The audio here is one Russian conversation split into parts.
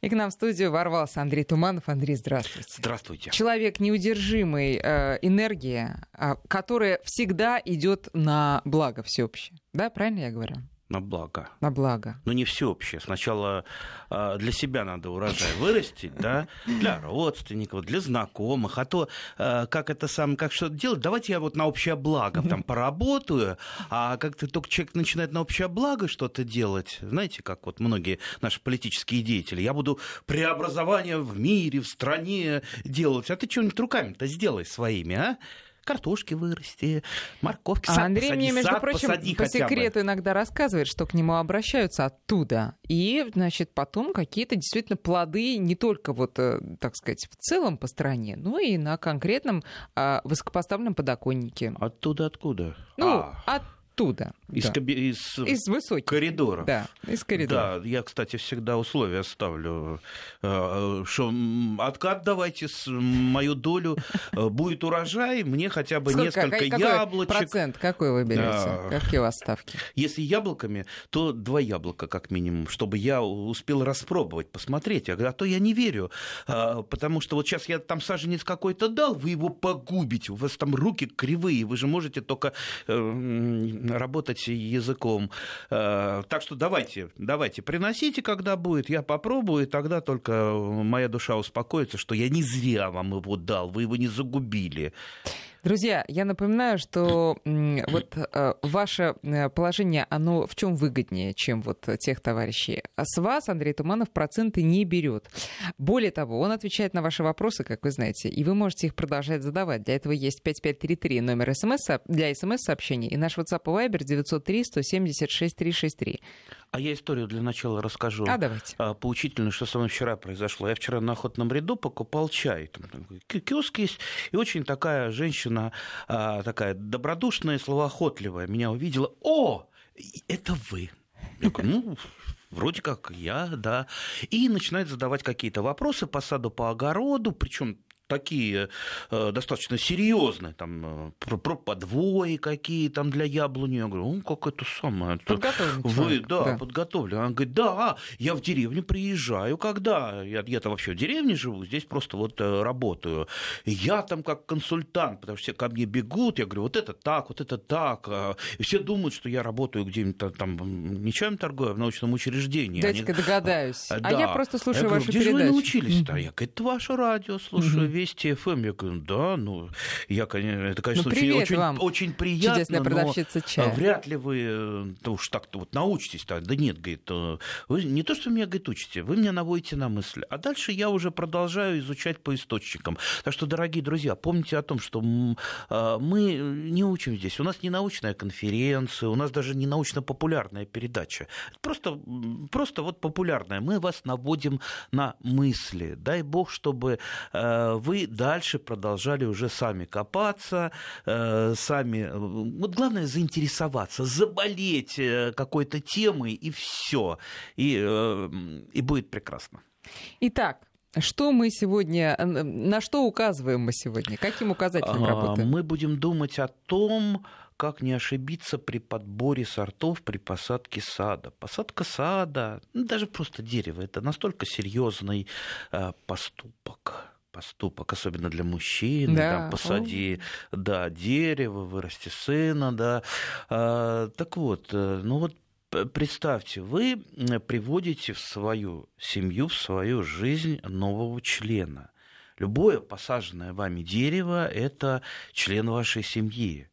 И к нам в студию ворвался Андрей Туманов. Андрей, здравствуйте. Здравствуйте. Человек неудержимой э, энергии, э, которая всегда идет на благо всеобщее. Да, правильно я говорю? На благо. На благо. Но не всеобщее. Сначала э, для себя надо урожай вырастить, да, для родственников, для знакомых. А то, э, как это сам, как что делать, давайте я вот на общее благо там поработаю, а как ты только человек начинает на общее благо что-то делать, знаете, как вот многие наши политические деятели, я буду преобразование в мире, в стране делать, а ты что-нибудь руками-то сделай своими, а? Картошки вырасти, морковки, а сад Андрей посади, мне, между сад прочим, посади по хотя бы. секрету иногда рассказывает, что к нему обращаются оттуда. И, значит, потом какие-то действительно плоды не только вот, э, так сказать, в целом по стране, но и на конкретном а, высокопоставленном подоконнике. Оттуда откуда? Ну, А, оттуда. из, да. каби- из, Из высоких. коридоров. Да, из коридора. Да, я, кстати, всегда условия ставлю, э, что откат давайте с мою долю, э, будет урожай, мне хотя бы Сколько- несколько какой- яблочек. процент какой вы берете? Какие у вас ставки? Если яблоками, то два яблока как минимум, чтобы я успел распробовать, посмотреть. Говорю, а то я не верю, А, потому что вот сейчас я там саженец какой-то дал, вы его погубите, у вас там руки кривые, вы же можете только э, работать языком. Э, Так что давайте, давайте, приносите, когда будет, я попробую, и тогда только моя душа успокоится, что я не зря вам его дал, вы его не загубили. Друзья, я напоминаю, что вот э, ваше э, положение, оно в чем выгоднее, чем вот тех товарищей. А с вас Андрей Туманов проценты не берет. Более того, он отвечает на ваши вопросы, как вы знаете, и вы можете их продолжать задавать. Для этого есть 5533 номер смс для смс-сообщений и наш WhatsApp и Viber 903 176 363. А я историю для начала расскажу. А давайте. а, поучительно, что со мной вчера произошло. Я вчера на охотном ряду покупал чай. Там киоск есть, и очень такая женщина, а, такая добродушная, словоохотливая, меня увидела. О, и это вы. Я говорю, ну, вроде как я, да. И начинает задавать какие-то вопросы по саду, по огороду, причем такие э, достаточно серьезные, там, э, про, про подвои какие там для яблони. Я говорю, ну, как это самое. это Подготовленный Вы, человек, да, да. подготовлен. Она говорит, да, я в деревню приезжаю, когда? Я, я-то вообще в деревне живу, здесь просто вот э, работаю. Я там как консультант, потому что все ко мне бегут, я говорю, вот это так, вот это так. а, И все думают, что я работаю где-нибудь там, м, не чаем торгую, а в научном учреждении. Они- Дайте-ка догадаюсь. а, А я просто слушаю Я говорю, вашу где же передачу. вы научились-то? Я говорю, это ваше радио, слушаю. Вести ФМ. Я говорю, да, ну, я, конечно, это, конечно, Ну, очень, очень, вам, очень приятно, Чудесная но продавщица чая. а, вряд ли вы э, да уж так-то вот научитесь. Так. Да нет, говорит, э, вы не то, что меня, говорит, учите, вы меня наводите на мысль. А дальше я уже продолжаю изучать по источникам. Так что, дорогие друзья, помните о том, что а, мы не учим здесь. У нас не научная конференция, у нас даже не научно-популярная передача. Просто, просто вот популярная. Мы вас наводим на мысли. Дай бог, чтобы э, вы дальше продолжали уже сами копаться, э, сами... э, Вот главное заинтересоваться, заболеть э, какой-то темой, и все. И, и будет прекрасно. Итак, что мы сегодня, на что указываем мы сегодня? Каким указателем А, работаем? Мы будем думать о том, как не ошибиться при подборе сортов при посадке сада. Посадка сада, ну, даже просто дерева, это настолько серьезный поступок поступок, особенно для мужчины, Да. там, посади, да, дерево, вырасти сына, да. А, так вот, э, ну вот представьте, вы приводите в свою семью, в свою жизнь нового члена. Любое посаженное вами дерево – это член вашей семьи.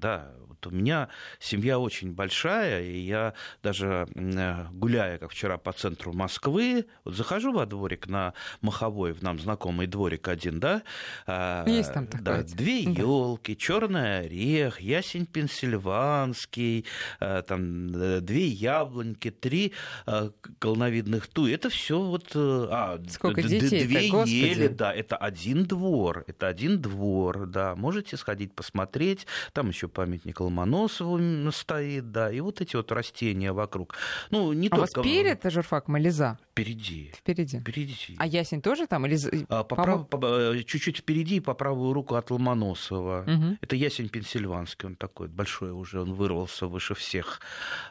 Да, вот у меня семья очень большая, и я даже м, гуляя, как вчера, по центру Москвы, вот захожу во дворик на Маховой, в нам знакомый дворик один, да? а, Есть там такой Да, две Да. елки, черный орех, ясень пенсильванский, а, там э, две яблоньки, три а, колоновидных туи. Это все вот... э, А, Сколько д- д- детей-то, Две господи. ели, да, это один двор, это один двор, да. Можете сходить посмотреть, там еще памятник Ломоносову стоит, да, и вот эти вот растения вокруг. Ну, не а только... у вас перед журфак Мализа? Впереди. Впереди. Впереди. А ясень тоже там? Или... А, по прав... по... Э, чуть-чуть впереди, по правую руку от Ломоносова. Угу. Это ясень пенсильванский, он такой большой уже, он вырвался выше всех.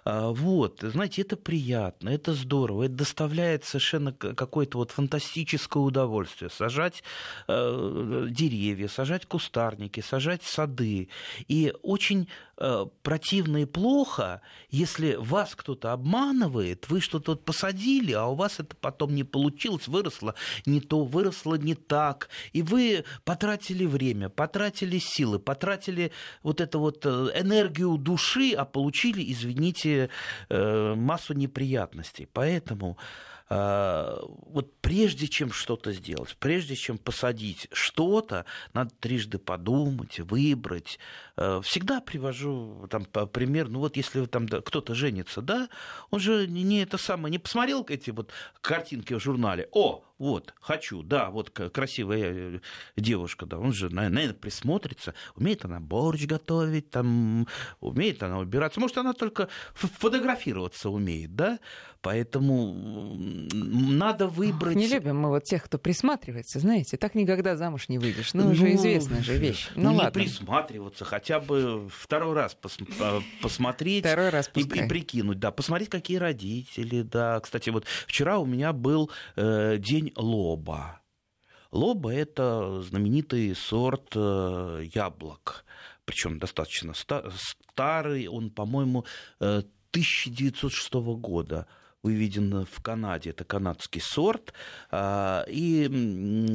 А, вот, знаете, это приятно, это здорово, это доставляет совершенно какое-то вот фантастическое удовольствие. Сажать э, деревья, сажать кустарники, сажать сады. И очень э, противно и плохо, если вас кто-то обманывает, вы что-то вот посадили, а у вас это потом не получилось, выросло не то, выросло не так, и вы потратили время, потратили силы, потратили вот эту вот э, энергию души, а получили, извините, э, массу неприятностей. Поэтому вот прежде чем что-то сделать, прежде чем посадить что-то, надо трижды подумать, выбрать. А, всегда привожу там пример, ну вот если там кто-то женится, да, он же не это самое, не посмотрел эти вот картинки в журнале, о, вот, хочу, да, вот красивая э, девушка, да, он же, наверное, присмотрится, умеет она борщ готовить, там, умеет она убираться, может, она только фотографироваться умеет, да, поэтому надо выбрать... Не любим мы вот тех, кто присматривается, знаете, так никогда замуж не выйдешь, ну, уже известная же вещь. Ну, не ладно. присматриваться, хотя бы второй раз пос посмотреть второй раз и, и прикинуть, да, посмотреть, какие родители, да. Кстати, вот вчера у меня был э, день лоба. Лоба – это знаменитый сорт э, яблок, причем достаточно старый, он, по-моему, 1906 э, года выведен в Канаде. Это канадский сорт. А, и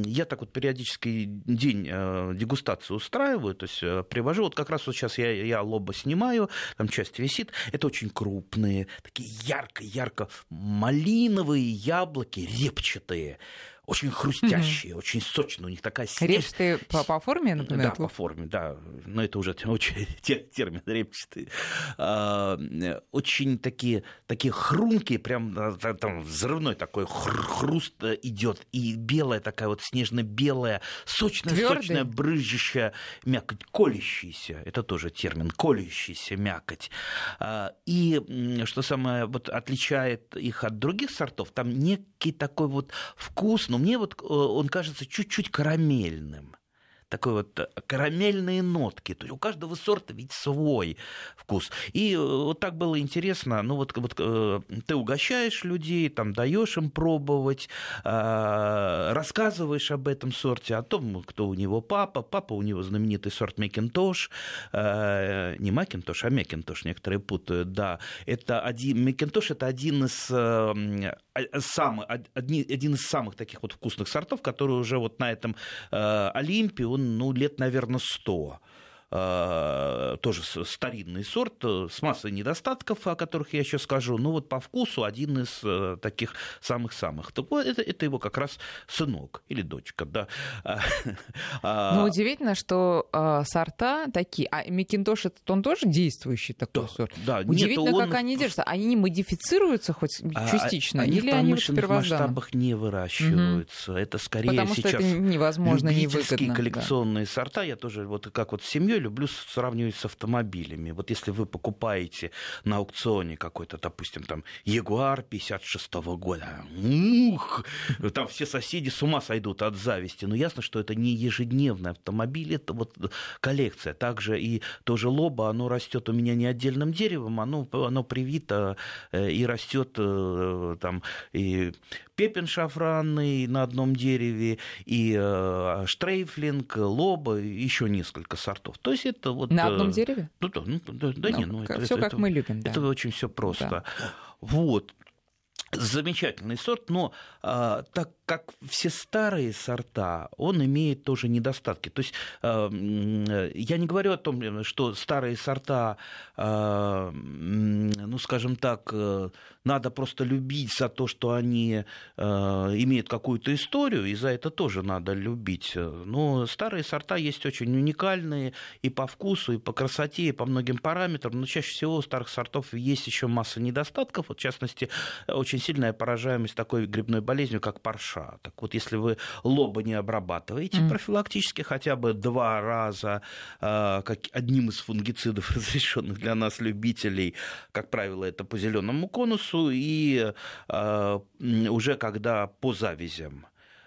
я так вот периодически день э, дегустации устраиваю, то есть привожу. Вот как раз вот сейчас я, я лоба снимаю, там часть висит. Это очень крупные, такие ярко-ярко малиновые яблоки, репчатые очень хрустящие, mm-hmm. очень сочные, у них такая смесь. Репчатые по, по форме, например? Да, по форме, да, но это уже очень термин репчатый. А, очень такие, такие хрумкие, прям там взрывной такой хруст идет, и белая такая вот снежно-белая, сочная, сочная, брызжущая мякоть, колющаяся, это тоже термин, колющаяся мякоть. А, и что самое вот отличает их от других сортов, там некий такой вот вкус, но мне вот э, он кажется чуть-чуть карамельным такой вот э, карамельные нотки. То есть у каждого сорта ведь свой вкус. И э, вот так было интересно. Ну вот, вот э, ты угощаешь людей, там даешь им пробовать, рассказываешь об этом сорте, о том, кто у него папа. Папа у него знаменитый сорт Макинтош. Не Макинтош, а Макинтош, некоторые путают, да. Это один, Макинтош это один из самый, один из самых таких вот вкусных сортов, который уже вот на этом Олимпе, ну, лет, наверное, сто. Э, тоже старинный сорт э, с массой недостатков, о которых я еще скажу, но вот по вкусу один из э, таких самых-самых. Так вот, это, это его как раз сынок или дочка, да. Ну, удивительно, что сорта такие, а Макинтош это он тоже действующий такой да, сорт? Да, удивительно, нет, как он... они держатся. Они не модифицируются хоть а, частично? Они или в они в масштабах не выращиваются. Угу. Это скорее Потому сейчас что это невозможно, любительские коллекционные да. сорта. Я тоже вот как вот с семьей люблю сравнивать с автомобилями. Вот если вы покупаете на аукционе какой-то, допустим, там Ягуар 56 -го года, ух, там все соседи с ума сойдут от зависти. Но ясно, что это не ежедневный автомобиль, это вот коллекция. Также и тоже лоба, оно растет у меня не отдельным деревом, оно, оно привито э, и растет э, там и пепен шафранный на одном дереве, и э, штрейфлинг, лоба, еще несколько сортов. То есть это вот... На одном дереве? Ну, да, ну, да, да ну, не, ну, это, все это, как это, мы любим. Да. Это очень все просто. Да. Вот. Замечательный сорт, но а, так как все старые сорта, он имеет тоже недостатки. То есть а, я не говорю о том, что старые сорта, а, ну, скажем так, э, надо просто любить за то, что они а, имеют какую-то историю, и за это тоже надо любить. Но старые сорта есть очень уникальные и по вкусу, и по красоте, и по многим параметрам. Но чаще всего у старых сортов есть еще масса недостатков. Вот, в частности, очень сильная поражаемость такой грибной болезнью, как парша. Так вот, если вы лоба не обрабатываете mm. профилактически хотя бы два раза э, как одним из фунгицидов, разрешенных для нас любителей, как правило, это по зеленому конусу, и э, уже когда по завязям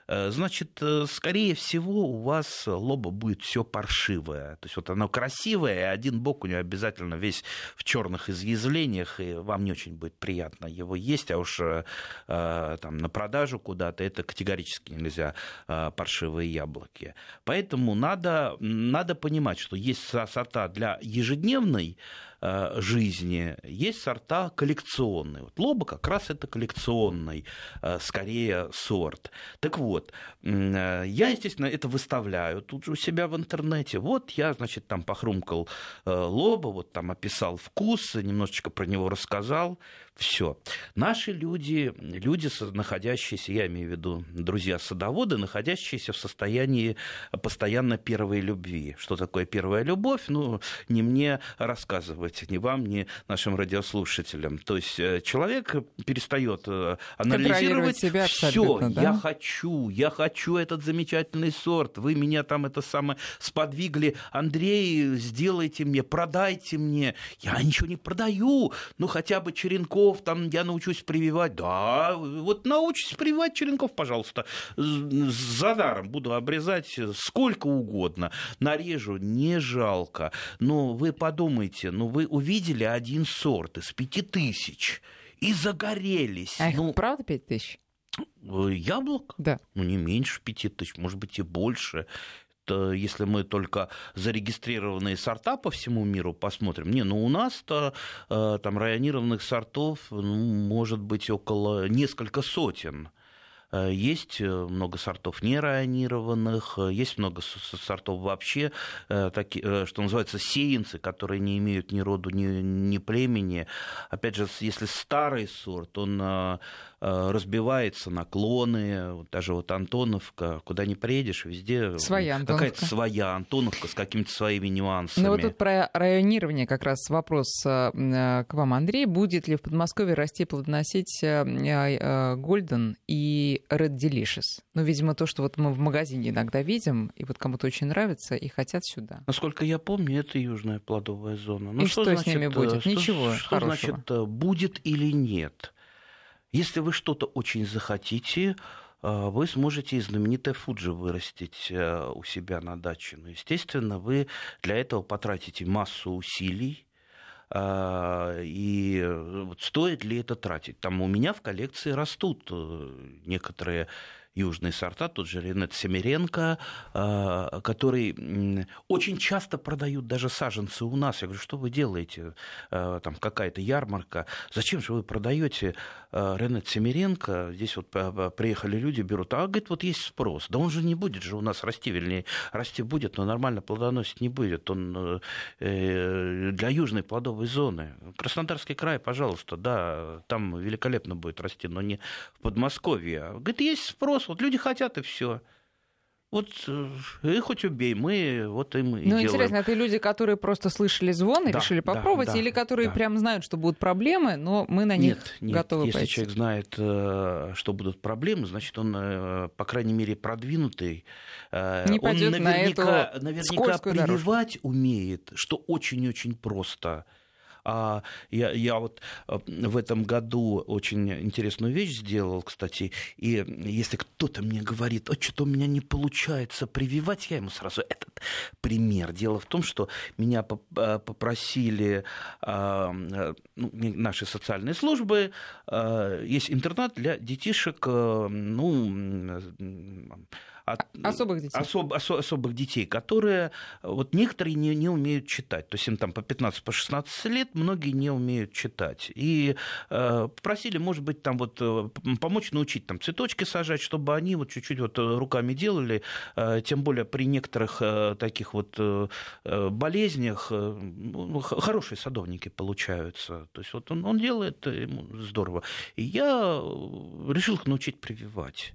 значит, э, скорее всего, у вас лоба будет все паршивое. То есть вот оно красивое, один бок у него обязательно весь в черных изъязвлениях, и вам не очень будет приятно его есть, а уж э, там, на продажу куда-то это категорически нельзя паршивые яблоки. Поэтому надо, надо понимать, что есть сорта для ежедневной Э, жизни, есть сорта коллекционные. Вот лоба как раз это коллекционный, э, скорее, сорт. Так вот, э, я, естественно, это выставляю тут же у себя в интернете. Вот я, значит, там похрумкал лоба, вот там описал вкус, немножечко про него рассказал. Все. Наши люди, люди, находящиеся, я имею в виду друзья-садоводы, находящиеся в состоянии постоянно первой любви. Что такое первая любовь? Ну, не мне рассказывать, ни вам, ни нашим радиослушателям. То есть э, человек перестает э, анализировать себя все. Да? Я хочу, я хочу этот замечательный сорт. Вы меня там это самое сподвигли. Андрей, сделайте мне, продайте мне. Я ничего не продаю. Ну, хотя бы черенков черенков там я научусь прививать. Да, вот научусь прививать черенков, пожалуйста. За даром буду обрезать сколько угодно. Нарежу, не жалко. Но вы подумайте, ну вы увидели один сорт из пяти тысяч и загорелись. А их ну, правда пять тысяч? Э, яблок? Да. Ну, не меньше пяти тысяч, может быть, и больше. Э, если мы только зарегистрированные сорта по всему миру посмотрим, не, ну у нас-то э, там районированных сортов ну, может быть около несколько сотен. Э, есть много сортов нерайонированных, есть много сортов вообще, такие, что называется, сеянцы, которые не имеют ни роду, ни, ни племени. Опять же, если старый сорт, он разбивается на клоны, даже вот Антоновка, куда не приедешь, везде своя какая-то своя Антоновка с какими-то своими нюансами. Ну вот тут про районирование как раз вопрос э, э, к вам, Андрей. Будет ли в Подмосковье расти и плодоносить Гольден и Red Delicious? Ну, видимо, то, что вот мы в магазине иногда видим, и вот кому-то очень нравится, и хотят сюда. Насколько я помню, это южная плодовая зона. Ну, и что, что значит, с ними будет? Что, Ничего что хорошего. значит, будет или нет? Если вы что-то очень захотите, э, вы сможете и знаменитое Фуджи вырастить э, у себя на даче. Но, естественно, вы для этого потратите массу усилий, э, и стоит ли это тратить? Там у меня в коллекции растут некоторые южные сорта, тот же Ренет Семеренко, а, который очень часто продают даже саженцы у нас. Я говорю, что вы делаете? А, там какая-то ярмарка. Зачем же вы продаете а, Ренет Семеренко? Здесь вот приехали люди, берут. А, говорит, вот есть спрос. Да он же не будет же у нас расти, вернее, расти будет, но нормально плодоносить не будет. Он э, для южной плодовой зоны. Краснодарский край, пожалуйста, да, там великолепно будет расти, но не в Подмосковье. Говорит, есть спрос, вот люди хотят, и все. Вот э, и хоть убей, мы вот им и Ну, делаем. интересно, это люди, которые просто слышали звон и да, решили попробовать, да, да, или которые да. прям знают, что будут проблемы, но мы на них нет, нет, готовы если пойти? человек знает, э, что будут проблемы, значит, он, э, по крайней мере, продвинутый. Не он наверняка, на эту наверняка прививать дорожку. умеет, что очень-очень просто. А я, я вот э, в этом году очень интересную вещь сделал, кстати, и если кто-то мне говорит, а что-то у меня не получается прививать, я ему сразу этот пример. Дело в том, что меня э, попросили а, ну, наши социальные службы, есть интернат для детишек, ну, от, особых детей. Особ, осо, особых детей, которые вот некоторые не, не умеют читать. То есть им там по 15-16 по 16 лет, многие не умеют читать. И э, просили, может быть, там вот э, помочь научить там цветочки сажать, чтобы они вот чуть-чуть вот э, руками делали, э, тем более при некоторых э, таких вот э, э болезнях э, ну, хорошие садовники получаются. То есть вот он, он делает, ему здорово. И я решил их научить прививать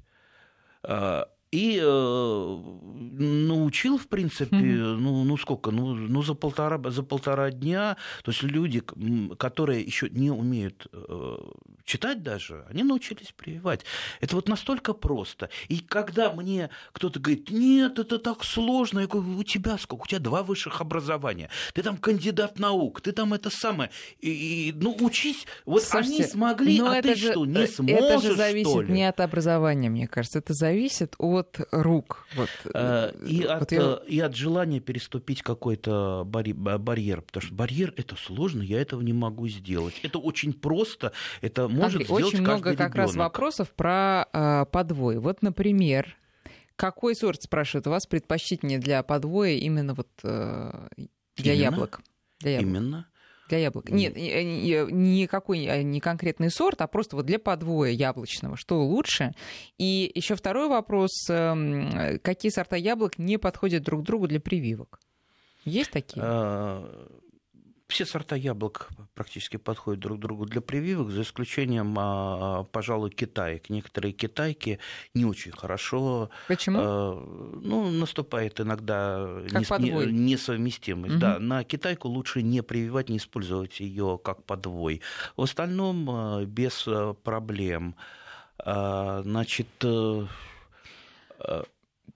И э, научил, в принципе, mm-hmm. ну, ну сколько, ну, ну за, полтора, за полтора дня. То есть люди, которые еще не умеют э, читать даже, они научились прививать. Это вот настолько просто. И когда мне кто-то говорит, нет, это так сложно, я говорю, у тебя сколько? У тебя два высших образования. Ты там кандидат наук, ты там это самое. И, и, ну, учись. Вот Слушайте, они смогли, а ты же, что, не сможешь, Это же зависит не от образования, мне кажется. Это зависит от от рук. Вот. Э, и, вот от, я... и от желания переступить какой-то барьер. Потому что барьер это сложно, я этого не могу сделать. Это очень просто, это может Андрей, сделать Очень много ребенок. как раз вопросов про э, подвой. Вот, например, какой сорт, спрашивают, у вас предпочтительнее для подвоя именно вот э, для Именно? яблок? Для яблок. Именно для яблок. Нет, никакой э, не конкретный сорт, а просто вот для подвоя яблочного. Что лучше? И еще второй вопрос. Эм, какие сорта яблок не подходят друг другу для прививок? Есть такие? Все сорта яблок практически подходят друг другу для прививок, за исключением, а, пожалуй, китаек. Некоторые китайки не очень хорошо. Почему? А, ну, наступает иногда как не, несовместимость. Угу. Да, на китайку лучше не прививать, не использовать ее как подвой. В остальном а, без проблем. Значит, э,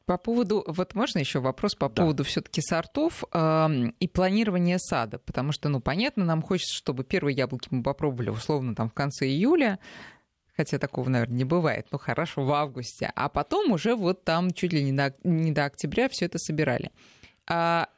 по поводу, вот можно еще вопрос по да. поводу все-таки сортов э, и планирования сада, потому что, ну, понятно, нам хочется, чтобы первые яблоки мы попробовали условно там в конце июля, хотя такого, наверное, не бывает, ну хорошо, в августе, а потом уже вот там чуть ли не до, не до октября все это собирали. А,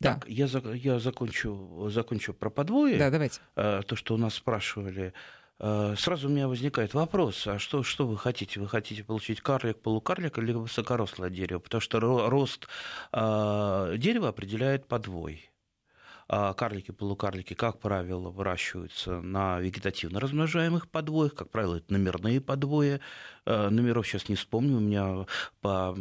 так, да. я, я закончу, закончу про подвое. Да, давайте. А, то, что у нас спрашивали. Э, сразу у меня возникает вопрос, а что, что вы хотите? Вы хотите получить карлик, полукарлик или высокорослое дерево? Потому что рост э, дерева определяет подвой. А карлики, полукарлики, как правило, выращиваются на вегетативно размножаемых подвоях, как правило, это номерные подвои. Э, номеров сейчас не вспомню, у меня по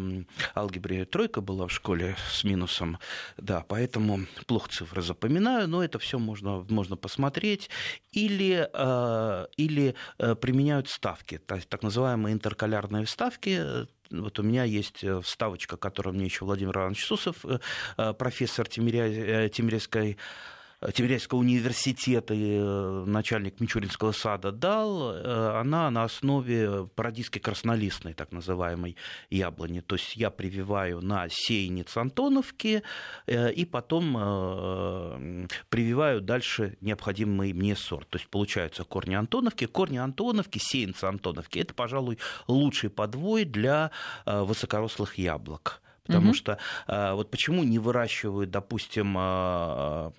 алгебре тройка была в школе с минусом, да, поэтому плохо цифры запоминаю, но это все можно, можно посмотреть. Или, э, или э, применяют ставки, так называемые интеркалярные вставки, вот у меня есть э, вставочка, которую мне еще Владимир Иванович Сусов, э, э, профессор Тимиря... Тимирязевской Тимирязевского университета, начальник Мичуринского сада дал, она на основе парадийской краснолистной, так называемой, яблони. То есть я прививаю на сеянец Антоновки и потом прививаю дальше необходимый мне сорт. То есть получаются корни Антоновки. Корни Антоновки, сеянцы Антоновки – это, пожалуй, лучший подвой для высокорослых яблок. Потому угу. что а, вот почему не выращивают, допустим, а,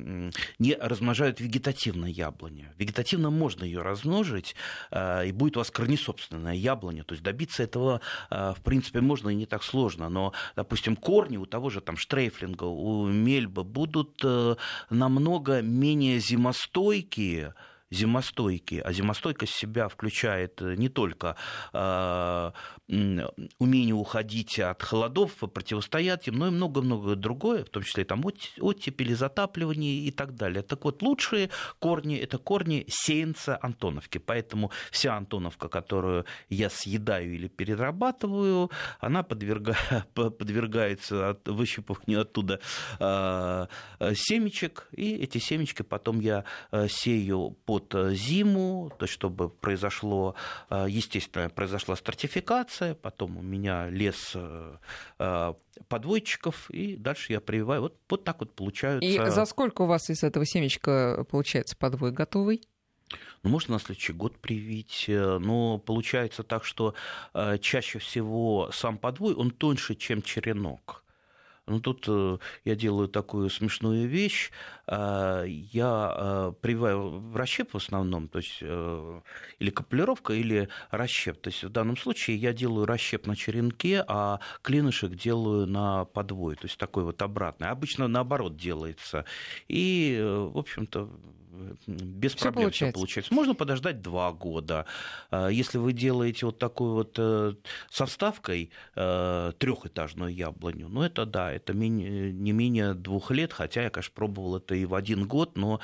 не размножают вегетативно яблони. Вегетативно можно ее размножить, а, и будет у вас корнесобственная яблоня. То есть добиться этого, в принципе, можно и не так сложно. Но, допустим, корни у того же там штрейфлинга, у мельба будут э, намного менее зимостойкие, зимостойкие. А зимостойкость себя включает э, не только э, умение уходить от холодов, противостоять им, но и много-много другое, в том числе там оттепели, затапливание и так далее. Так вот, лучшие корни – это корни сеянца Антоновки. Поэтому вся Антоновка, которую я съедаю или перерабатываю, она подверга... подвергается от... выщипыванию оттуда э, семечек, и эти семечки потом я сею по под э, зиму, то есть чтобы произошло, э, естественно, произошла стратификация, потом у меня лес э, подвойчиков, и дальше я прививаю. Вот, вот так вот получаются. И за сколько у вас из этого семечка получается подвой готовый? Ну, можно на следующий год привить, но получается так, что чаще всего сам подвой, он тоньше, чем черенок. Ну, тут я делаю такую смешную вещь. Э, я э, прививаю расщеп в основном, то есть или капулировка, или расщеп. То есть в данном случае я делаю расщеп на черенке, а клинышек делаю на подвой, то есть такой вот обратный. Обычно наоборот делается. И, в общем-то, без всё проблем получается. все получается. Можно подождать два года. А, если вы делаете вот такую вот э, со вставкой э, трехэтажную яблоню, ну это да, это не менее двух лет, хотя я, конечно, пробовал это и в один год, но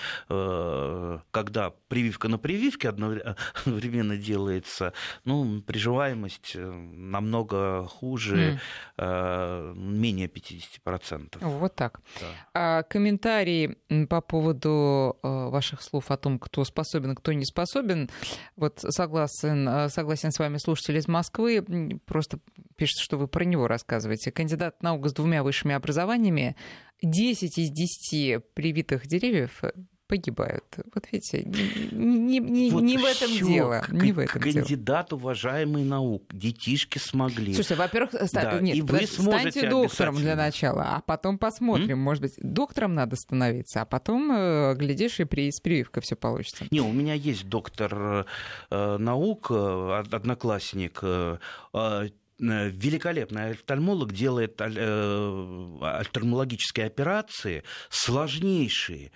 когда прививка на прививке одновременно делается, ну, приживаемость намного хуже, mm. менее 50%. Вот так. Да. А, комментарии по поводу ваших слов о том, кто способен, кто не способен. Вот согласен, согласен с вами слушатель из Москвы, просто пишет, что вы про него рассказываете. Кандидат наук с двумя высшими образованиями, 10 из 10 привитых деревьев погибают. Вот видите, не, не, вот не в этом дело. К, не в этом кандидат дело. уважаемый наук. Детишки смогли. Слушайте, во-первых, да, нет, и вы станьте доктором для начала, а потом посмотрим. М? Может быть, доктором надо становиться, а потом, э, глядишь, и при, с прививкой все получится. Не, у меня есть доктор э, наук, э, одноклассник, э, э великолепный офтальмолог делает офтальмологические операции сложнейшие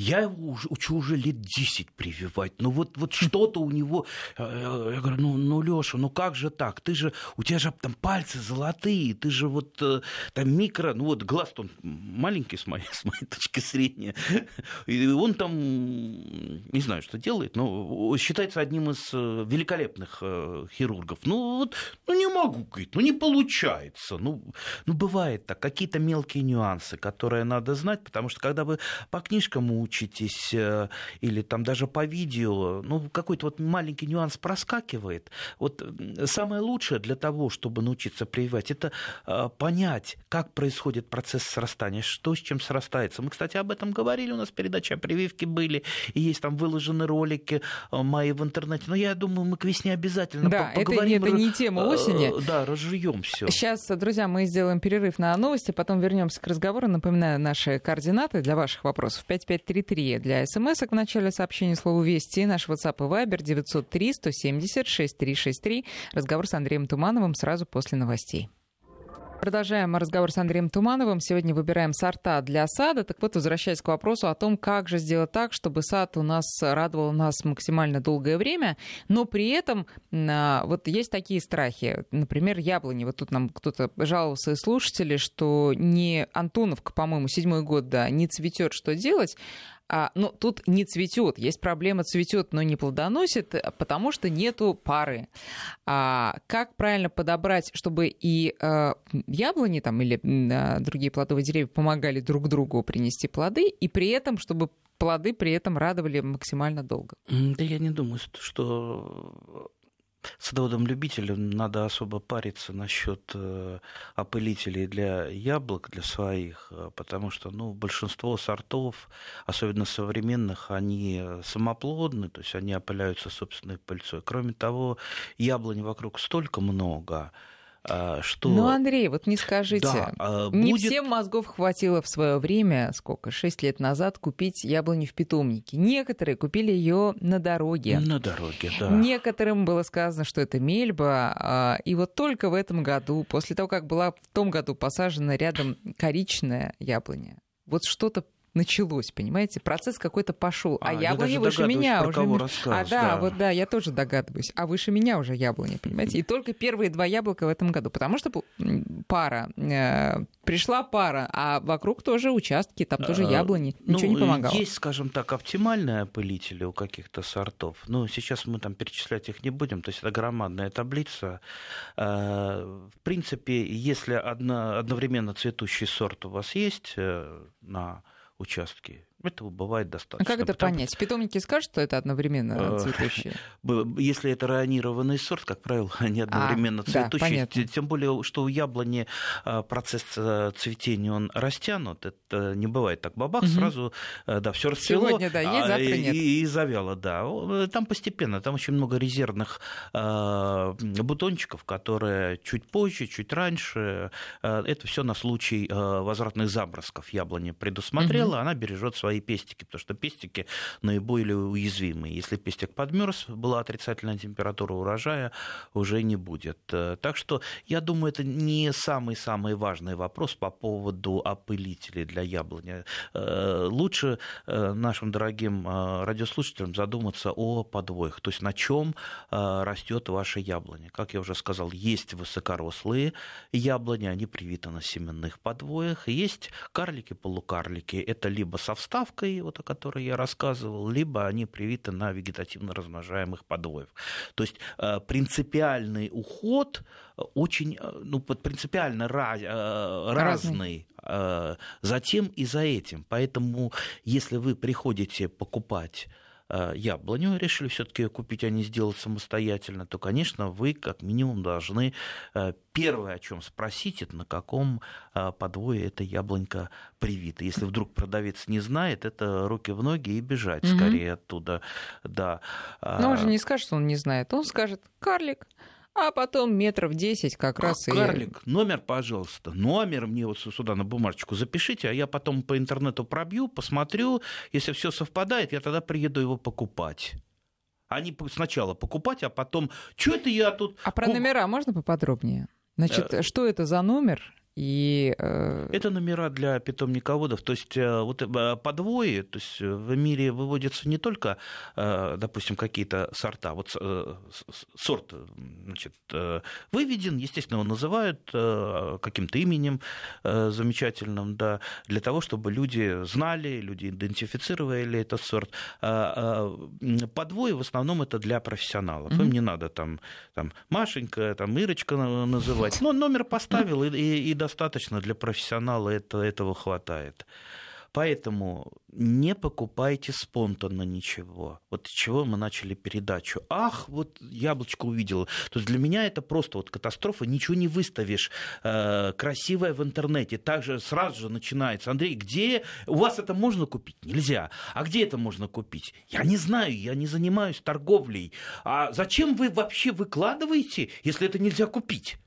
я его уже, учу уже лет 10 прививать. Ну вот, вот что-то у него... Э, я говорю, ну, ну, Леша, ну как же так? Ты же, у тебя же там пальцы золотые, ты же вот э, там микро... Ну вот глаз он маленький с моей, с моей точки зрения. И он там, не знаю, что делает, но считается одним из э, великолепных хирургов. Ну вот, ну не могу, говорит, ну не получается. Ну, ну бывает так, какие-то мелкие нюансы, которые надо знать, потому что когда вы по книжкам учите, учитесь, э, или там даже по видео, ну, какой-то вот маленький нюанс проскакивает. Вот самое лучшее для того, чтобы научиться прививать, это э, понять, как происходит процесс срастания, что с чем срастается. Мы, кстати, об этом говорили, у нас передачи о прививке были, и есть там выложены ролики э, мои в интернете. Но я думаю, мы к весне обязательно да, поговорим. Это, это не тема осени. Да, разжуем все. Сейчас, друзья, мы сделаем перерыв на новости, потом вернемся к разговору. Напоминаю, наши координаты для ваших вопросов 5533 933 для смс в начале сообщения слову «Вести». Наш WhatsApp и Viber 903 170 6363. Разговор с Андреем Тумановым сразу после новостей. Продолжаем разговор с Андреем Тумановым. Сегодня выбираем сорта для сада. Так вот, возвращаясь к вопросу о том, как же сделать так, чтобы сад у нас радовал нас максимально долгое время, но при этом а, вот есть такие страхи. Например, яблони. Вот тут нам кто-то жаловался из слушателей, что не Антоновка, по-моему, седьмой год, да, не цветет, что делать. А, ну, тут не цветет. Есть проблема цветет, но не плодоносит, потому что нету пары. А, как правильно подобрать, чтобы и а, яблони там, или а, другие плодовые деревья помогали друг другу принести плоды, и при этом, чтобы плоды при этом радовали максимально долго? Да я не думаю, что садоводам-любителям надо особо париться насчет э, опылителей для яблок, для своих, э, потому что ну, большинство сортов, особенно современных, они самоплодны, то есть они опыляются собственной пыльцой. Кроме того, яблонь вокруг столько много, что... Ну, Андрей, вот не скажите, да, а, не будет... всем мозгов хватило в свое время, сколько, шесть лет назад, купить яблоню в питомнике. Некоторые купили ее на дороге. На дороге, да. Некоторым было сказано, что это мельба, а, и вот только в этом году, после того, как была в том году посажена рядом коричная яблоня, вот что-то началось, понимаете? Процесс какой-то пошел. А, а яблони выше меня уже. А да, да, вот да, я тоже догадываюсь. А выше меня уже яблони, понимаете? И только первые два яблока в этом году. Потому что пара, э, пришла пара, а вокруг тоже участки, там тоже а, яблони. Ничего ну, не помогало. Есть, скажем так, оптимальные опылители у каких-то сортов. Но сейчас мы там перечислять их не будем. То есть это громадная таблица. Э, в принципе, если одновременно цветущий сорт у вас есть э, на участки. Этого бывает достаточно. А как это потому... понять? Питомники скажут, что это одновременно э, цветущие? Если это ранированный сорт, как правило, они а, одновременно а, цветущие. Да, тем более, что у яблони э, процесс э, цветения он растянут. Это не бывает так бабах, угу. сразу да, все расцвело. Сегодня, да, есть, завтра нет. И, и завяло, да. Там постепенно, там очень много резервных бутончиков, которые чуть позже, чуть раньше. Это все на случай возвратных забросков яблони предусмотрела, угу. она бережет свои свои пестики, потому что пестики наиболее уязвимые. Если пестик подмерз, была отрицательная температура урожая, уже не будет. Э, так что я думаю, это не самый-самый важный вопрос по поводу опылителей для яблони. Э, лучше э, нашим дорогим радиослушателям задуматься о подвоях, то есть на чем растет ваша яблоня. Как я уже сказал, есть высокорослые яблони, они привиты на семенных подвоях, есть карлики-полукарлики, это либо со вставкой, поставкой, вот о которой я рассказывал, либо они привиты на вегетативно размножаемых подвоев. То есть принципиальный уход очень, ну, принципиально разный, разный за тем и за этим. Поэтому, если вы приходите покупать Э, яблоню, решили все-таки купить, а не сделать самостоятельно, то, конечно, вы как минимум должны э, первое, о чем спросить, это на каком э, подвое эта яблонька привита. Если вдруг продавец не знает, это руки в ноги и бежать угу. скорее оттуда. Да. Но он же не скажет, что он не знает. Он скажет, карлик а потом метров 10 как а, раз Карлик, и... номер, пожалуйста. Номер мне вот сюда на бумажечку запишите, а я потом по интернету пробью, посмотрю. Если все совпадает, я тогда приеду его покупать. А не сначала покупать, а потом, что это я тут... А про номера можно поподробнее? Значит, э... что это за номер? И, э... Это номера для питомниководов. То есть э, вот э, подвои, то есть в мире выводятся не только, допустим, какие-то сорта. Вот сорт значит, выведен, естественно, его называют каким-то именем замечательным, да, для того, чтобы люди знали, люди идентифицировали этот сорт. А, а, подвои в основном это для профессионалов. Mm-hmm. Им не надо там, там Машенька, там Ирочка называть. Но номер поставил и, и, и достаточно для профессионала, это, этого хватает. Поэтому не покупайте спонтанно ничего. Вот с чего мы начали передачу. Ах, вот яблочко увидела. То есть для меня это просто вот катастрофа. Ничего не выставишь э, красивое в интернете. Также сразу же начинается. Андрей, где у вас это можно купить? Нельзя. А где это можно купить? Я не знаю, я не занимаюсь торговлей. А зачем вы вообще выкладываете, если это нельзя купить?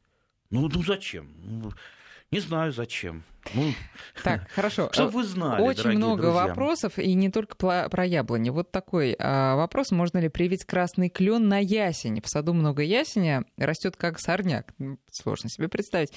Ну, ну зачем? Не знаю зачем. Ну, так, хорошо. Чтобы вы знали, Очень много друзья. вопросов, и не только про, про яблони. Вот такой а, вопрос. Можно ли привить красный клен на ясень? В саду много ясеня, растет как сорняк. Сложно себе представить.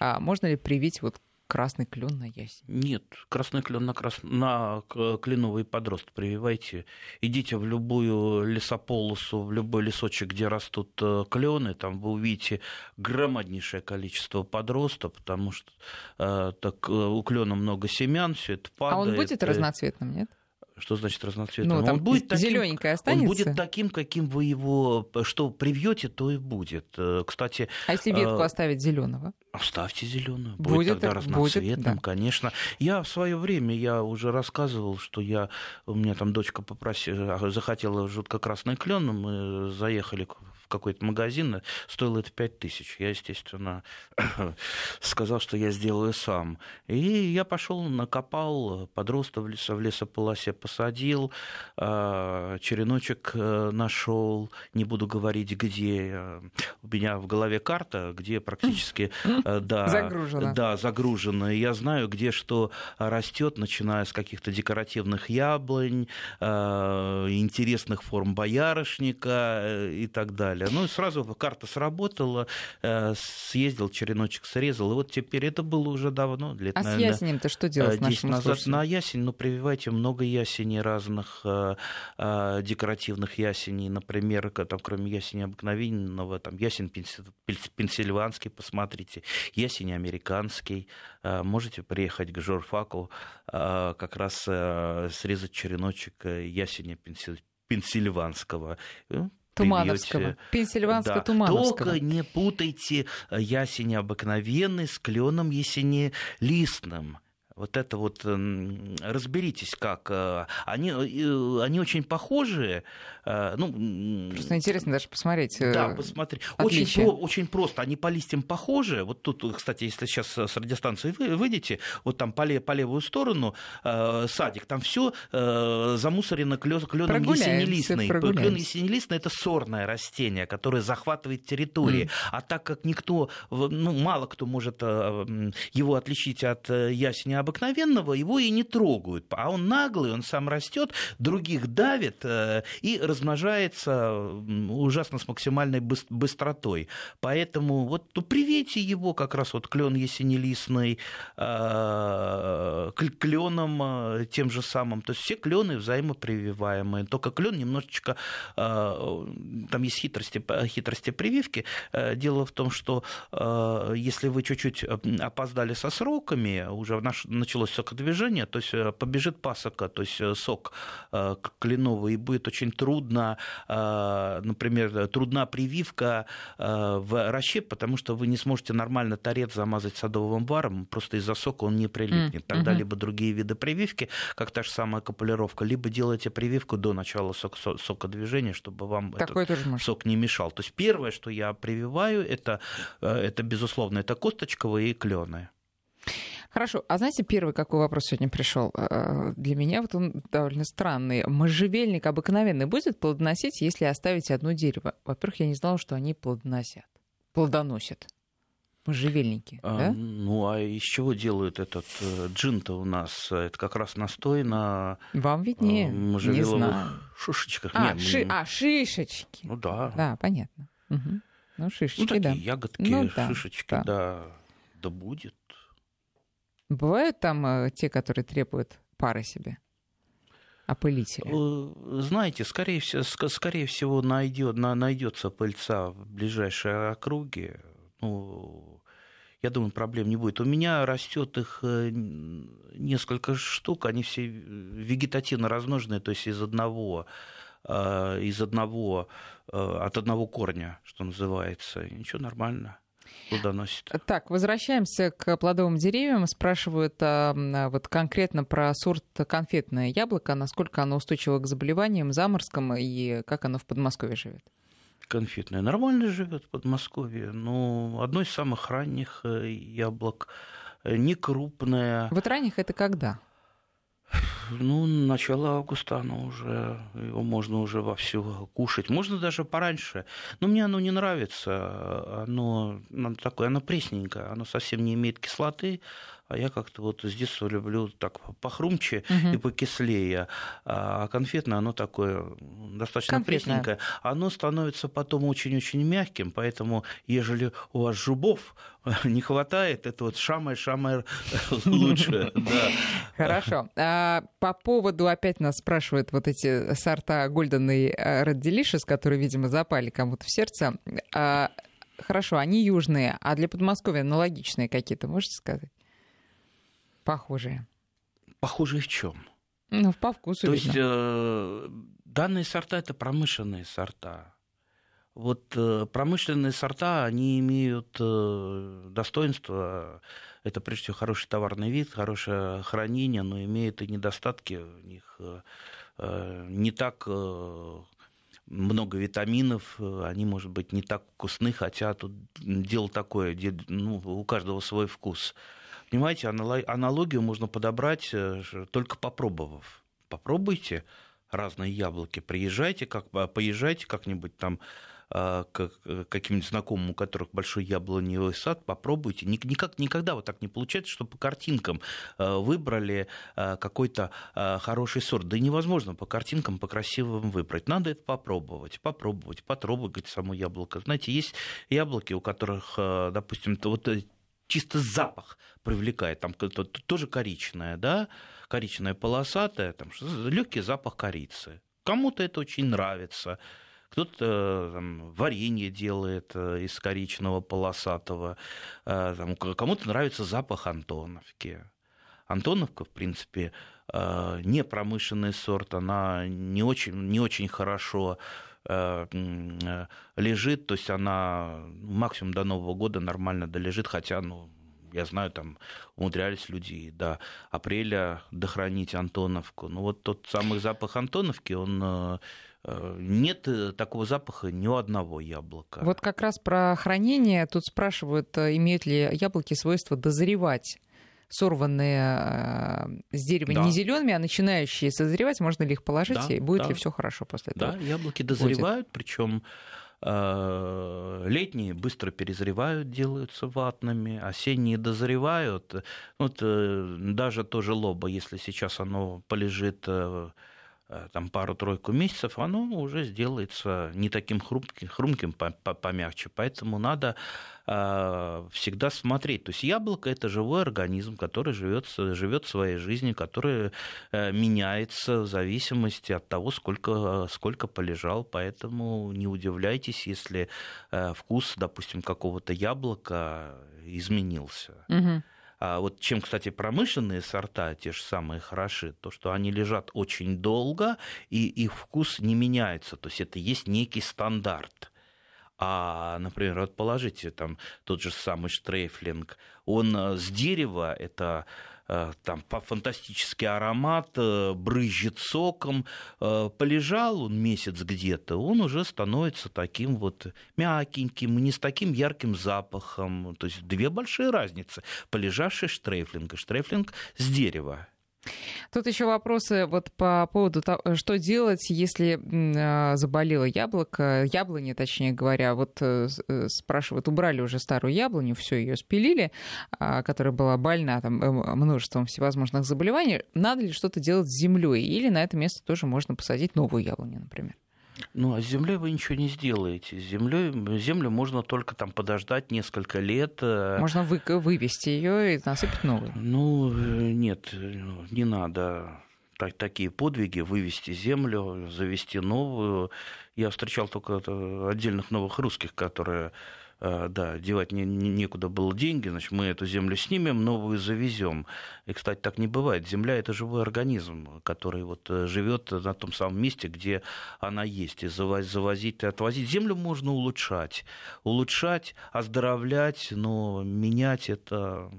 А можно ли привить вот красный клен на ясень? Нет, красный клен на, крас... на кленовый подрост прививайте. Идите в любую лесополосу, в любой лесочек, где растут э, клены, там вы увидите громаднейшее количество подроста, потому что э, так, э, у клена много семян, все это падает. А он будет разноцветным, нет? Что значит разноцветным? Ну, там он будет таким, зелененькое останется. Он будет таким, каким вы его, что привьете, то и будет. Э, кстати. А если ветку э... оставить зеленого? Оставьте зеленую. Будет, будет тогда разноцветным, будет, да. конечно. Я в свое время я уже рассказывал, что я у меня там дочка попросила, захотела жутко красный клен, мы заехали какой-то магазин, стоило это 5 тысяч. Я, естественно, сказал, что я сделаю сам. И я пошел, накопал, подростов в, лесо, в лесополосе посадил, а, череночек э, нашел, не буду говорить, где. У меня в голове карта, где практически э, да, загружено. Да, загружено. Я знаю, где что растет, начиная с каких-то декоративных яблонь, э, интересных форм боярышника и так далее далее. Ну, и сразу карта сработала, э, съездил, череночек срезал, и вот теперь это было уже давно. Лет, а наверное, с ясенем-то что делать 10 назад На ясень, ну, прививайте много ясеней разных, э, э, декоративных ясеней, например, там, кроме ясени обыкновенного, там, ясень пенсильванский, посмотрите, ясень американский, можете приехать к журфаку, как раз срезать череночек ясеня пенсильванского. Тумановского. Пенсильванско-Тумановского. Да. Только не путайте ясень обыкновенный с кленом ясенелистным. Вот это вот разберитесь, как э, они, э, они очень похожие. Э, ну, Просто интересно даже посмотреть. Да, посмотреть. Очень, очень просто. Они по листьям похожи. Вот тут, кстати, если сейчас с радиостанции вы выйдете, вот там по, по левую сторону садик, там все замусорено кленом ясенелистный. Клен ясенелистный это сорное растение, которое захватывает территории. Mm. А так как никто, ну, мало кто может его отличить от ясеня обыкновенного его и не трогают. А он наглый, он сам растет, других давит э, и размножается ужасно с максимальной быстротой. Поэтому вот ну, привейте его как раз вот клен ясенелистный, э, кленом э, тем же самым. То есть все клены взаимопрививаемые. Только клен немножечко, там есть хитрости, хитрости прививки. Дело в том, что если вы чуть-чуть опоздали со сроками, уже наш, началось сокодвижение, то есть побежит пасока, то есть сок кленовый, и будет очень трудно, например, трудна прививка в расщеп, потому что вы не сможете нормально торец замазать садовым варом, просто из-за сока он не прилипнет. Тогда либо другие виды прививки, как та же самая копулировка, либо делайте прививку до начала сок сокодвижения, чтобы вам Такое этот сок не мешал. То есть первое, что я прививаю, это, это безусловно, это косточковые и кленые. Хорошо. А знаете, первый какой вопрос сегодня пришел? Э, для меня вот он довольно странный. Можжевельник обыкновенный будет плодоносить, если оставить одно дерево? Во-первых, я не знала, что они плодоносят. Плодоносят. Можжевельники, а, да? Ну, а из чего делают этот э, джин-то у нас? Это как раз настой на Вам виднее, э, не знаю. шишечках. А, Нет, ши... а, шишечки. Ну да. Да, понятно. Угу. Ну, шишечки, ну, такие да. ягодки, ну, да, шишечки, да. да. Да будет. Бывают там э, те, которые требуют пары себе? опылители? Э, знаете, скорее всего, скорее всего найдет, найдется пыльца в ближайшей округе. Ну, я думаю, проблем не будет. У меня растет их э, несколько штук, они все вегетативно размноженные, то есть из одного из одного, от одного корня, что называется. Ничего, нормально плодоносит. Так, возвращаемся к плодовым деревьям. Спрашивают а, вот конкретно про сорт конфетное яблоко, насколько оно устойчиво к заболеваниям, заморским и как оно в Подмосковье живет. Конфетное нормально живет в Подмосковье, но одно из самых ранних э, яблок, э, не крупное. Вот ранних это когда? Ну, начало августа оно уже, его можно уже вовсю кушать. Можно даже пораньше. Но мне оно не нравится. Оно, оно такое, оно пресненькое. Оно совсем не имеет кислоты а я как-то вот с детства люблю так похрумче угу. и покислее. А конфетное, оно такое достаточно конфетное. пресненькое. Оно становится потом очень-очень мягким, поэтому, ежели у вас жубов не хватает, это вот шамай-шамай лучше. Хорошо. А по поводу, опять нас спрашивают вот эти сорта Golden и Red Delicious, которые, видимо, запали кому-то в сердце. А, хорошо, они южные, а для Подмосковья аналогичные какие-то, можете сказать? Похожие. Похожие в чем? Ну, по вкусу. То видно. есть э, данные сорта это промышленные сорта. Вот э, промышленные сорта, они имеют э, достоинство, это прежде всего хороший товарный вид, хорошее хранение, но имеют и недостатки у них. Э, э не так э, много витаминов, они, может быть, не так вкусны, хотя тут дело такое, ну, у каждого свой вкус. Понимаете, аналогию можно подобрать э, только попробовав. Попробуйте разные яблоки, приезжайте, как, поезжайте как-нибудь там а, к каким-нибудь знакомым, у которых большой яблоневый сад, попробуйте. Никак, никогда вот так не получается, что по картинкам э, выбрали э, какой-то хороший сорт. Да невозможно по картинкам, по красивым выбрать. Надо это попробовать, попробовать, потрогать само яблоко. Знаете, есть яблоки, у которых, допустим, вот чисто запах привлекает, там тоже коричневая, да, коричневая полосатая, там легкий запах корицы. Кому-то это очень нравится. Кто-то там, варенье делает э, из коричневого полосатого. Э, там, кому-то нравится запах Антоновки. Антоновка, в принципе, э, не промышленный сорт, она не очень, не очень хорошо лежит, то есть она максимум до Нового года нормально долежит, хотя, ну, я знаю, там умудрялись люди до апреля дохранить Антоновку. Ну вот тот самый запах Антоновки, он э, э, нет такого запаха ни у одного яблока. Вот как раз про хранение тут спрашивают, э, имеют ли яблоки свойство дозревать сорванные с дерева да. не зелеными, а начинающие созревать, можно ли их положить, да, и будет да. ли все хорошо после этого? Да, яблоки дозревают, причем Э, летние быстро перезревают, делаются ватными, осенние дозревают. Вот э, даже тоже лоба, если сейчас оно полежит э, там пару-тройку месяцев, оно уже сделается не таким хрумким, хрумким помягче. Поэтому надо а, всегда смотреть. То есть яблоко это живой организм, который живет, живет своей жизнью, который э, меняется в зависимости от того, сколько, сколько полежал. Поэтому не удивляйтесь, если э, вкус, допустим, какого-то яблока изменился. Угу. А вот чем, кстати, промышленные сорта, те же самые хороши, то, что они лежат очень долго, и их вкус не меняется. То есть это есть некий стандарт. А, например, вот положите там тот же самый штрейфлинг, он э, с дерева, это там фантастический аромат, э, брызжет соком, э, полежал он месяц где-то, он уже становится таким вот мягеньким, не с таким ярким запахом. То есть две большие разницы. Полежавший штрейфлинг и штрейфлинг с дерева. Тут еще вопросы вот по поводу того, что делать, если а, заболело яблоко, яблони, точнее говоря. Вот э, э, спрашивают, убрали уже старую яблоню, все ее спилили, а, которая была больна там, э, множеством всевозможных заболеваний. Надо ли что-то делать с землей? Или на это место тоже можно посадить новую яблоню, например? Ну, а с землей вы ничего не сделаете. С землей, землю можно только там подождать несколько лет. Э. Можно вы, вывести ее и насыпать новую. Ну, э, нет, не надо так, такие подвиги, вывести землю, завести новую. Я встречал только отдельных новых русских, которые да, девать не, не, некуда было деньги, значит, мы эту землю снимем, новую завезем. И, кстати, так не бывает. Земля это живой организм, который вот э, живет на том самом месте, где она есть. И завозить и отвозить. Землю можно улучшать. Улучшать, оздоровлять, но менять это,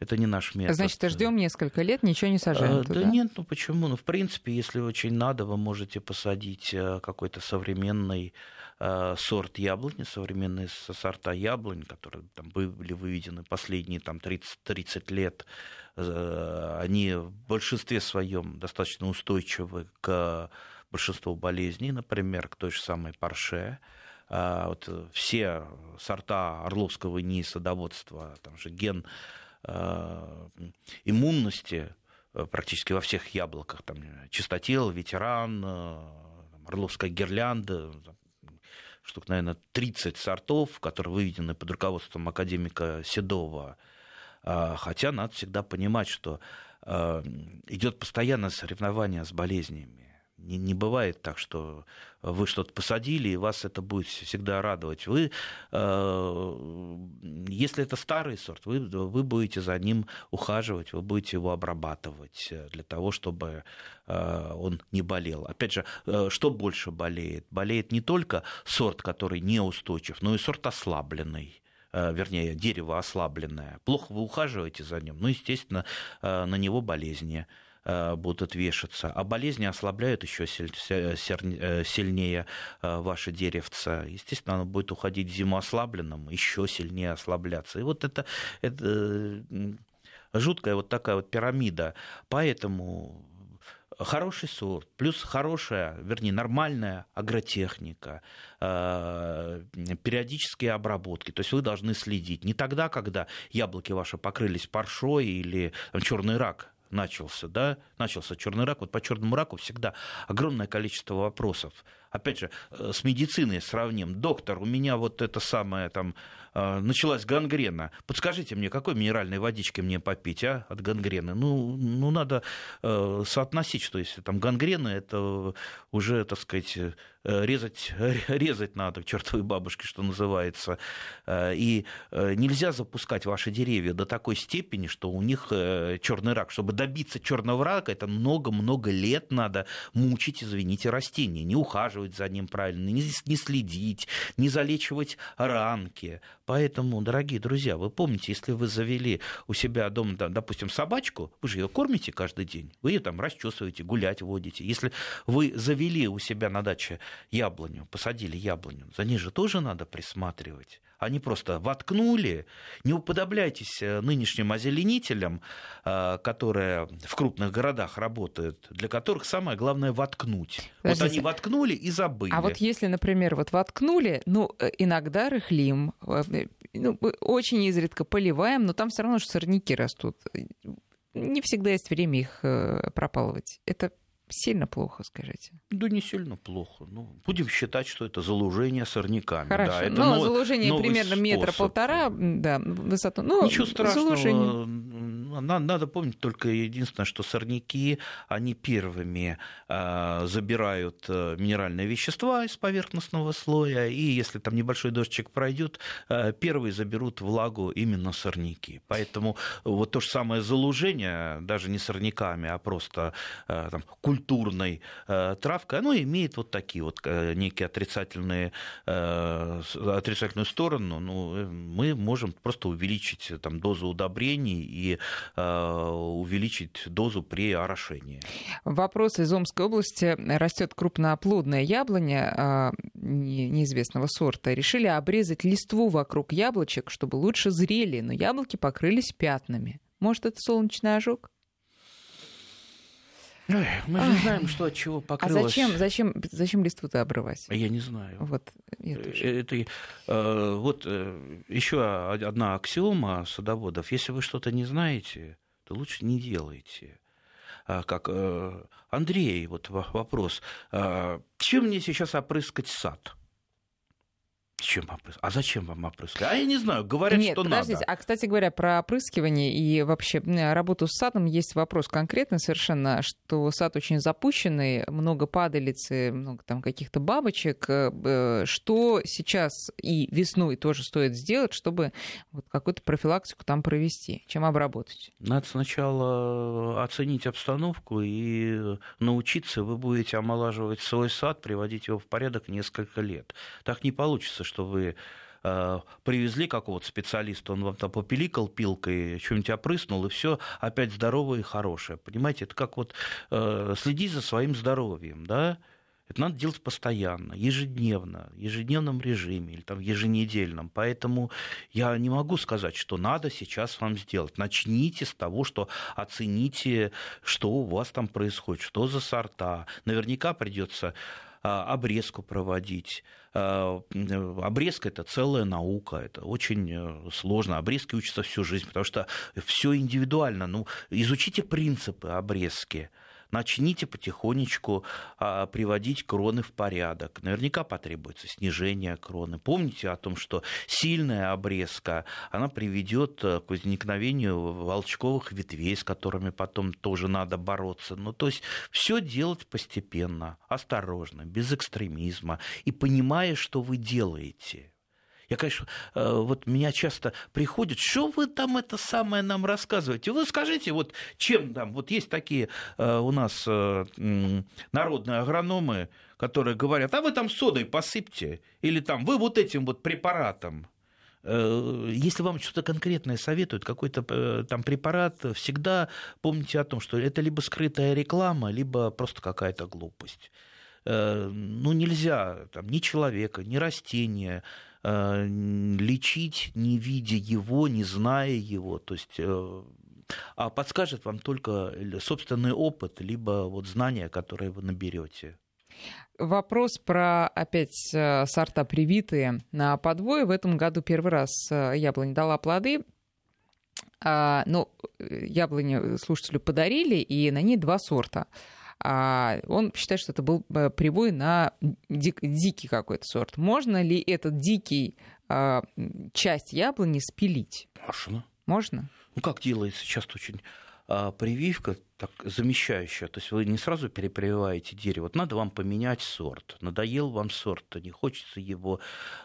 это не наш метод. Значит, ждем несколько лет, ничего не сажаем. А, туда? Да нет, ну почему? Ну, в принципе, если очень надо, вы можете посадить какой-то современный Э, сорт яблони, современные сорта яблонь, которые там были выведены последние там, 30, 30 лет, э, они в большинстве своем достаточно устойчивы к большинству болезней, например, к той же самой парше. А вот все сорта орловского НИИ садоводства, там же ген э, иммунности практически во всех яблоках, там чистотел, ветеран, орловская гирлянда, штук, наверное, 30 сортов, которые выведены под руководством академика Седова. А, хотя надо всегда понимать, что а, идет постоянное соревнование с болезнями. Не, не бывает так, что вы что-то посадили, и вас это будет всегда радовать. Вы, э, если это старый сорт, вы, вы будете за ним ухаживать, вы будете его обрабатывать для того, чтобы э, он не болел. Опять же, э, что больше болеет? Болеет не только сорт, который неустойчив, но и сорт ослабленный вернее, дерево ослабленное. Плохо вы ухаживаете за ним, ну, естественно, на него болезни. Э, будут вешаться, а болезни ослабляют еще э, сильнее э, ваше деревце. Естественно, оно будет уходить зиму ослабленным, еще сильнее ослабляться. И вот это, это жуткая вот такая вот пирамида. Поэтому хороший сорт, плюс хорошая, вернее, нормальная агротехника, периодические обработки. То есть вы должны следить. Не тогда, когда яблоки ваши покрылись паршой или черный рак начался, да, начался черный рак, вот по черному раку всегда огромное количество вопросов. Опять же, э, с медициной сравним. Доктор, у меня вот это самое там э, началась гангрена. Подскажите мне, какой минеральной водички мне попить, а, от гангрены? Ну, ну надо э, соотносить, что если там гангрена, это уже, так сказать, резать, резать надо к чертовой бабушке, что называется. Э, и э, нельзя запускать ваши деревья до такой степени, что у них черный рак. Чтобы добиться черного рака, это много-много лет надо мучить, извините, растения, не ухаживать за ним правильно, не следить, не залечивать ранки. Поэтому, дорогие друзья, вы помните, если вы завели у себя дома, допустим, собачку, вы же ее кормите каждый день, вы ее там расчесываете, гулять водите. Если вы завели у себя на даче яблоню, посадили яблоню, за ней же тоже надо присматривать. Они просто воткнули. Не уподобляйтесь э, нынешним озеленителям, э, которые в крупных городах работают, для которых самое главное воткнуть. Подождите. Вот они воткнули и забыли. А вот если, например, вот воткнули, ну, э, иногда рыхлим, ну, очень изредка поливаем, но там все равно же сорняки растут. Не всегда есть время их пропалывать. Это Сильно плохо, скажите. Да не сильно плохо. Ну, будем считать, что это залужение сорняками. Хорошо. Да, это ну, нов... залужение примерно способ. метра полтора, да, высоту. Ну, Ничего страшного. Залужение. Надо, помнить только единственное, что сорняки, они первыми э, забирают э, минеральные вещества из поверхностного слоя, и если там небольшой дождичек пройдет, э, первые заберут влагу именно сорняки. Поэтому вот то же самое залужение, даже не сорняками, а просто э, там, культурной травкой, оно имеет вот такие вот некие отрицательные, отрицательную сторону. Ну, мы можем просто увеличить там, дозу удобрений и увеличить дозу при орошении. Вопрос из Омской области. Растет крупноплодная яблоня э, неизвестного сорта. Решили обрезать листву вокруг яблочек, чтобы лучше зрели, но яблоки покрылись пятнами. Может, это солнечный ожог? Ой, мы же знаем, что от чего покрылось. А зачем, зачем, зачем листву-то обрывать? Я не знаю. Вот, э, это, э, вот э, еще одна аксиома садоводов. Если вы что-то не знаете, то лучше не делайте. А, как э, Андрей, вот вопрос. А, чем мне сейчас опрыскать сад? Чем опрыскивать? А зачем вам опрыскивать? А я не знаю, говорят, Нет, что подождите. надо. А, кстати говоря, про опрыскивание и вообще работу с садом есть вопрос конкретно совершенно, что сад очень запущенный, много падалицы, много там каких-то бабочек. Э, что сейчас и весной тоже стоит сделать, чтобы вот какую-то профилактику там провести? Чем обработать? Надо сначала оценить обстановку и научиться. Вы будете омолаживать свой сад, приводить его в порядок несколько лет. Так не получится, что вы э, привезли какого-то специалиста, он вам там попиликал пилкой, что-нибудь опрыснул, и все опять здоровое и хорошее. Понимаете, это как вот э, следить за своим здоровьем, да? Это надо делать постоянно, ежедневно, в ежедневном режиме или там еженедельном. Поэтому я не могу сказать, что надо сейчас вам сделать. Начните с того, что оцените, что у вас там происходит, что за сорта. Наверняка придется а, обрезку проводить. А, обрезка – это целая наука, это очень э, сложно. Обрезки учатся всю жизнь, потому что все индивидуально. Ну, изучите принципы обрезки начните потихонечку а, приводить кроны в порядок. Наверняка потребуется снижение кроны. Помните о том, что сильная обрезка, она приведет э, к возникновению волчковых ветвей, с которыми потом тоже надо бороться. Ну, то есть все делать постепенно, осторожно, без экстремизма и понимая, что вы делаете. Я, конечно, э, вот меня часто приходит, что вы там это самое нам рассказываете? Вы скажите, вот чем там, вот есть такие э, у нас э, народные агрономы, которые говорят, а вы там содой посыпьте, или там вы вот этим вот препаратом. Если вам что-то конкретное советуют, какой-то там препарат, всегда помните о том, что это либо скрытая реклама, либо просто какая-то глупость. Ну, нельзя там, ни человека, ни растения, лечить, не видя его, не зная его. То есть э, а подскажет вам только собственный опыт, либо вот знания, которые вы наберете. Вопрос про опять э, сорта привитые на подвое. В этом году первый раз яблоня дала плоды. А, ну, яблони слушателю подарили, и на ней два сорта он считает, что это был э, привой на дик, дикий какой-то сорт. Можно ли этот дикий а, часть яблони спилить? Можно. Можно? Ну, как делается часто очень а, прививка так, замещающая. То есть вы не сразу перепрививаете дерево. Вот надо вам поменять сорт. Надоел вам сорт, не хочется его,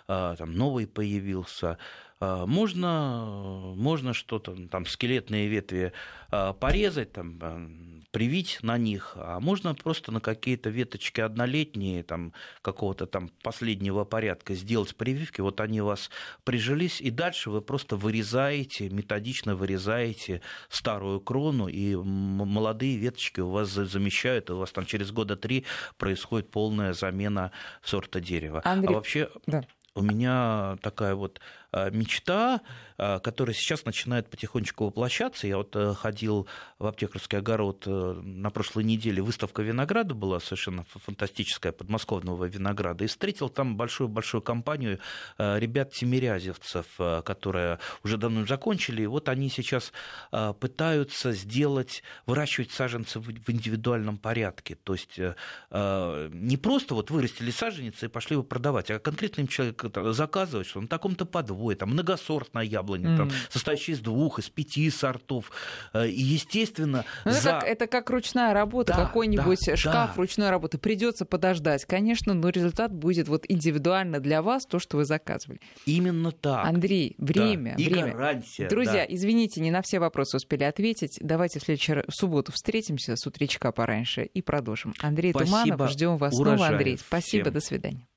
а, там новый появился. А, можно, можно что-то, там, скелетные ветви а, порезать, там, а, привить на них, а можно просто на какие-то веточки однолетние, там, какого-то там последнего порядка сделать прививки, вот они у вас прижились, и дальше вы просто вырезаете, методично вырезаете старую крону, и молодые веточки у вас замещают, и у вас там через года три происходит полная замена сорта дерева. Андрей... А вообще... Да. У меня такая вот Э, мечта, э, которая сейчас начинает потихонечку воплощаться. Я вот э, ходил в аптекарский огород на прошлой неделе, выставка винограда была совершенно фантастическая, подмосковного винограда, и встретил там большую-большую компанию ребят-тимирязевцев, которые уже давно закончили, и вот они сейчас пытаются сделать, выращивать саженцы в индивидуальном порядке, то есть не просто вот вырастили саженцы и пошли его продавать, а конкретно им человек заказывает, что на таком-то подвое сортовой, там многосортная яблоня, mm. там, состоящая из двух, из пяти сортов. Э, и, естественно, ну, это, за... как, это как ручная работа, да, какой-нибудь да, шкаф да. ручной работы. Придется подождать, конечно, но результат будет вот индивидуально для вас, то, что вы заказывали. Именно так. Андрей, время, да. И время. гарантия. Друзья, да. извините, не на все вопросы успели ответить. Давайте в следующую субботу встретимся с утречка пораньше и продолжим. Андрей Спасибо. Туманов, ждем вас снова, Андрей. Спасибо, Всем. до свидания.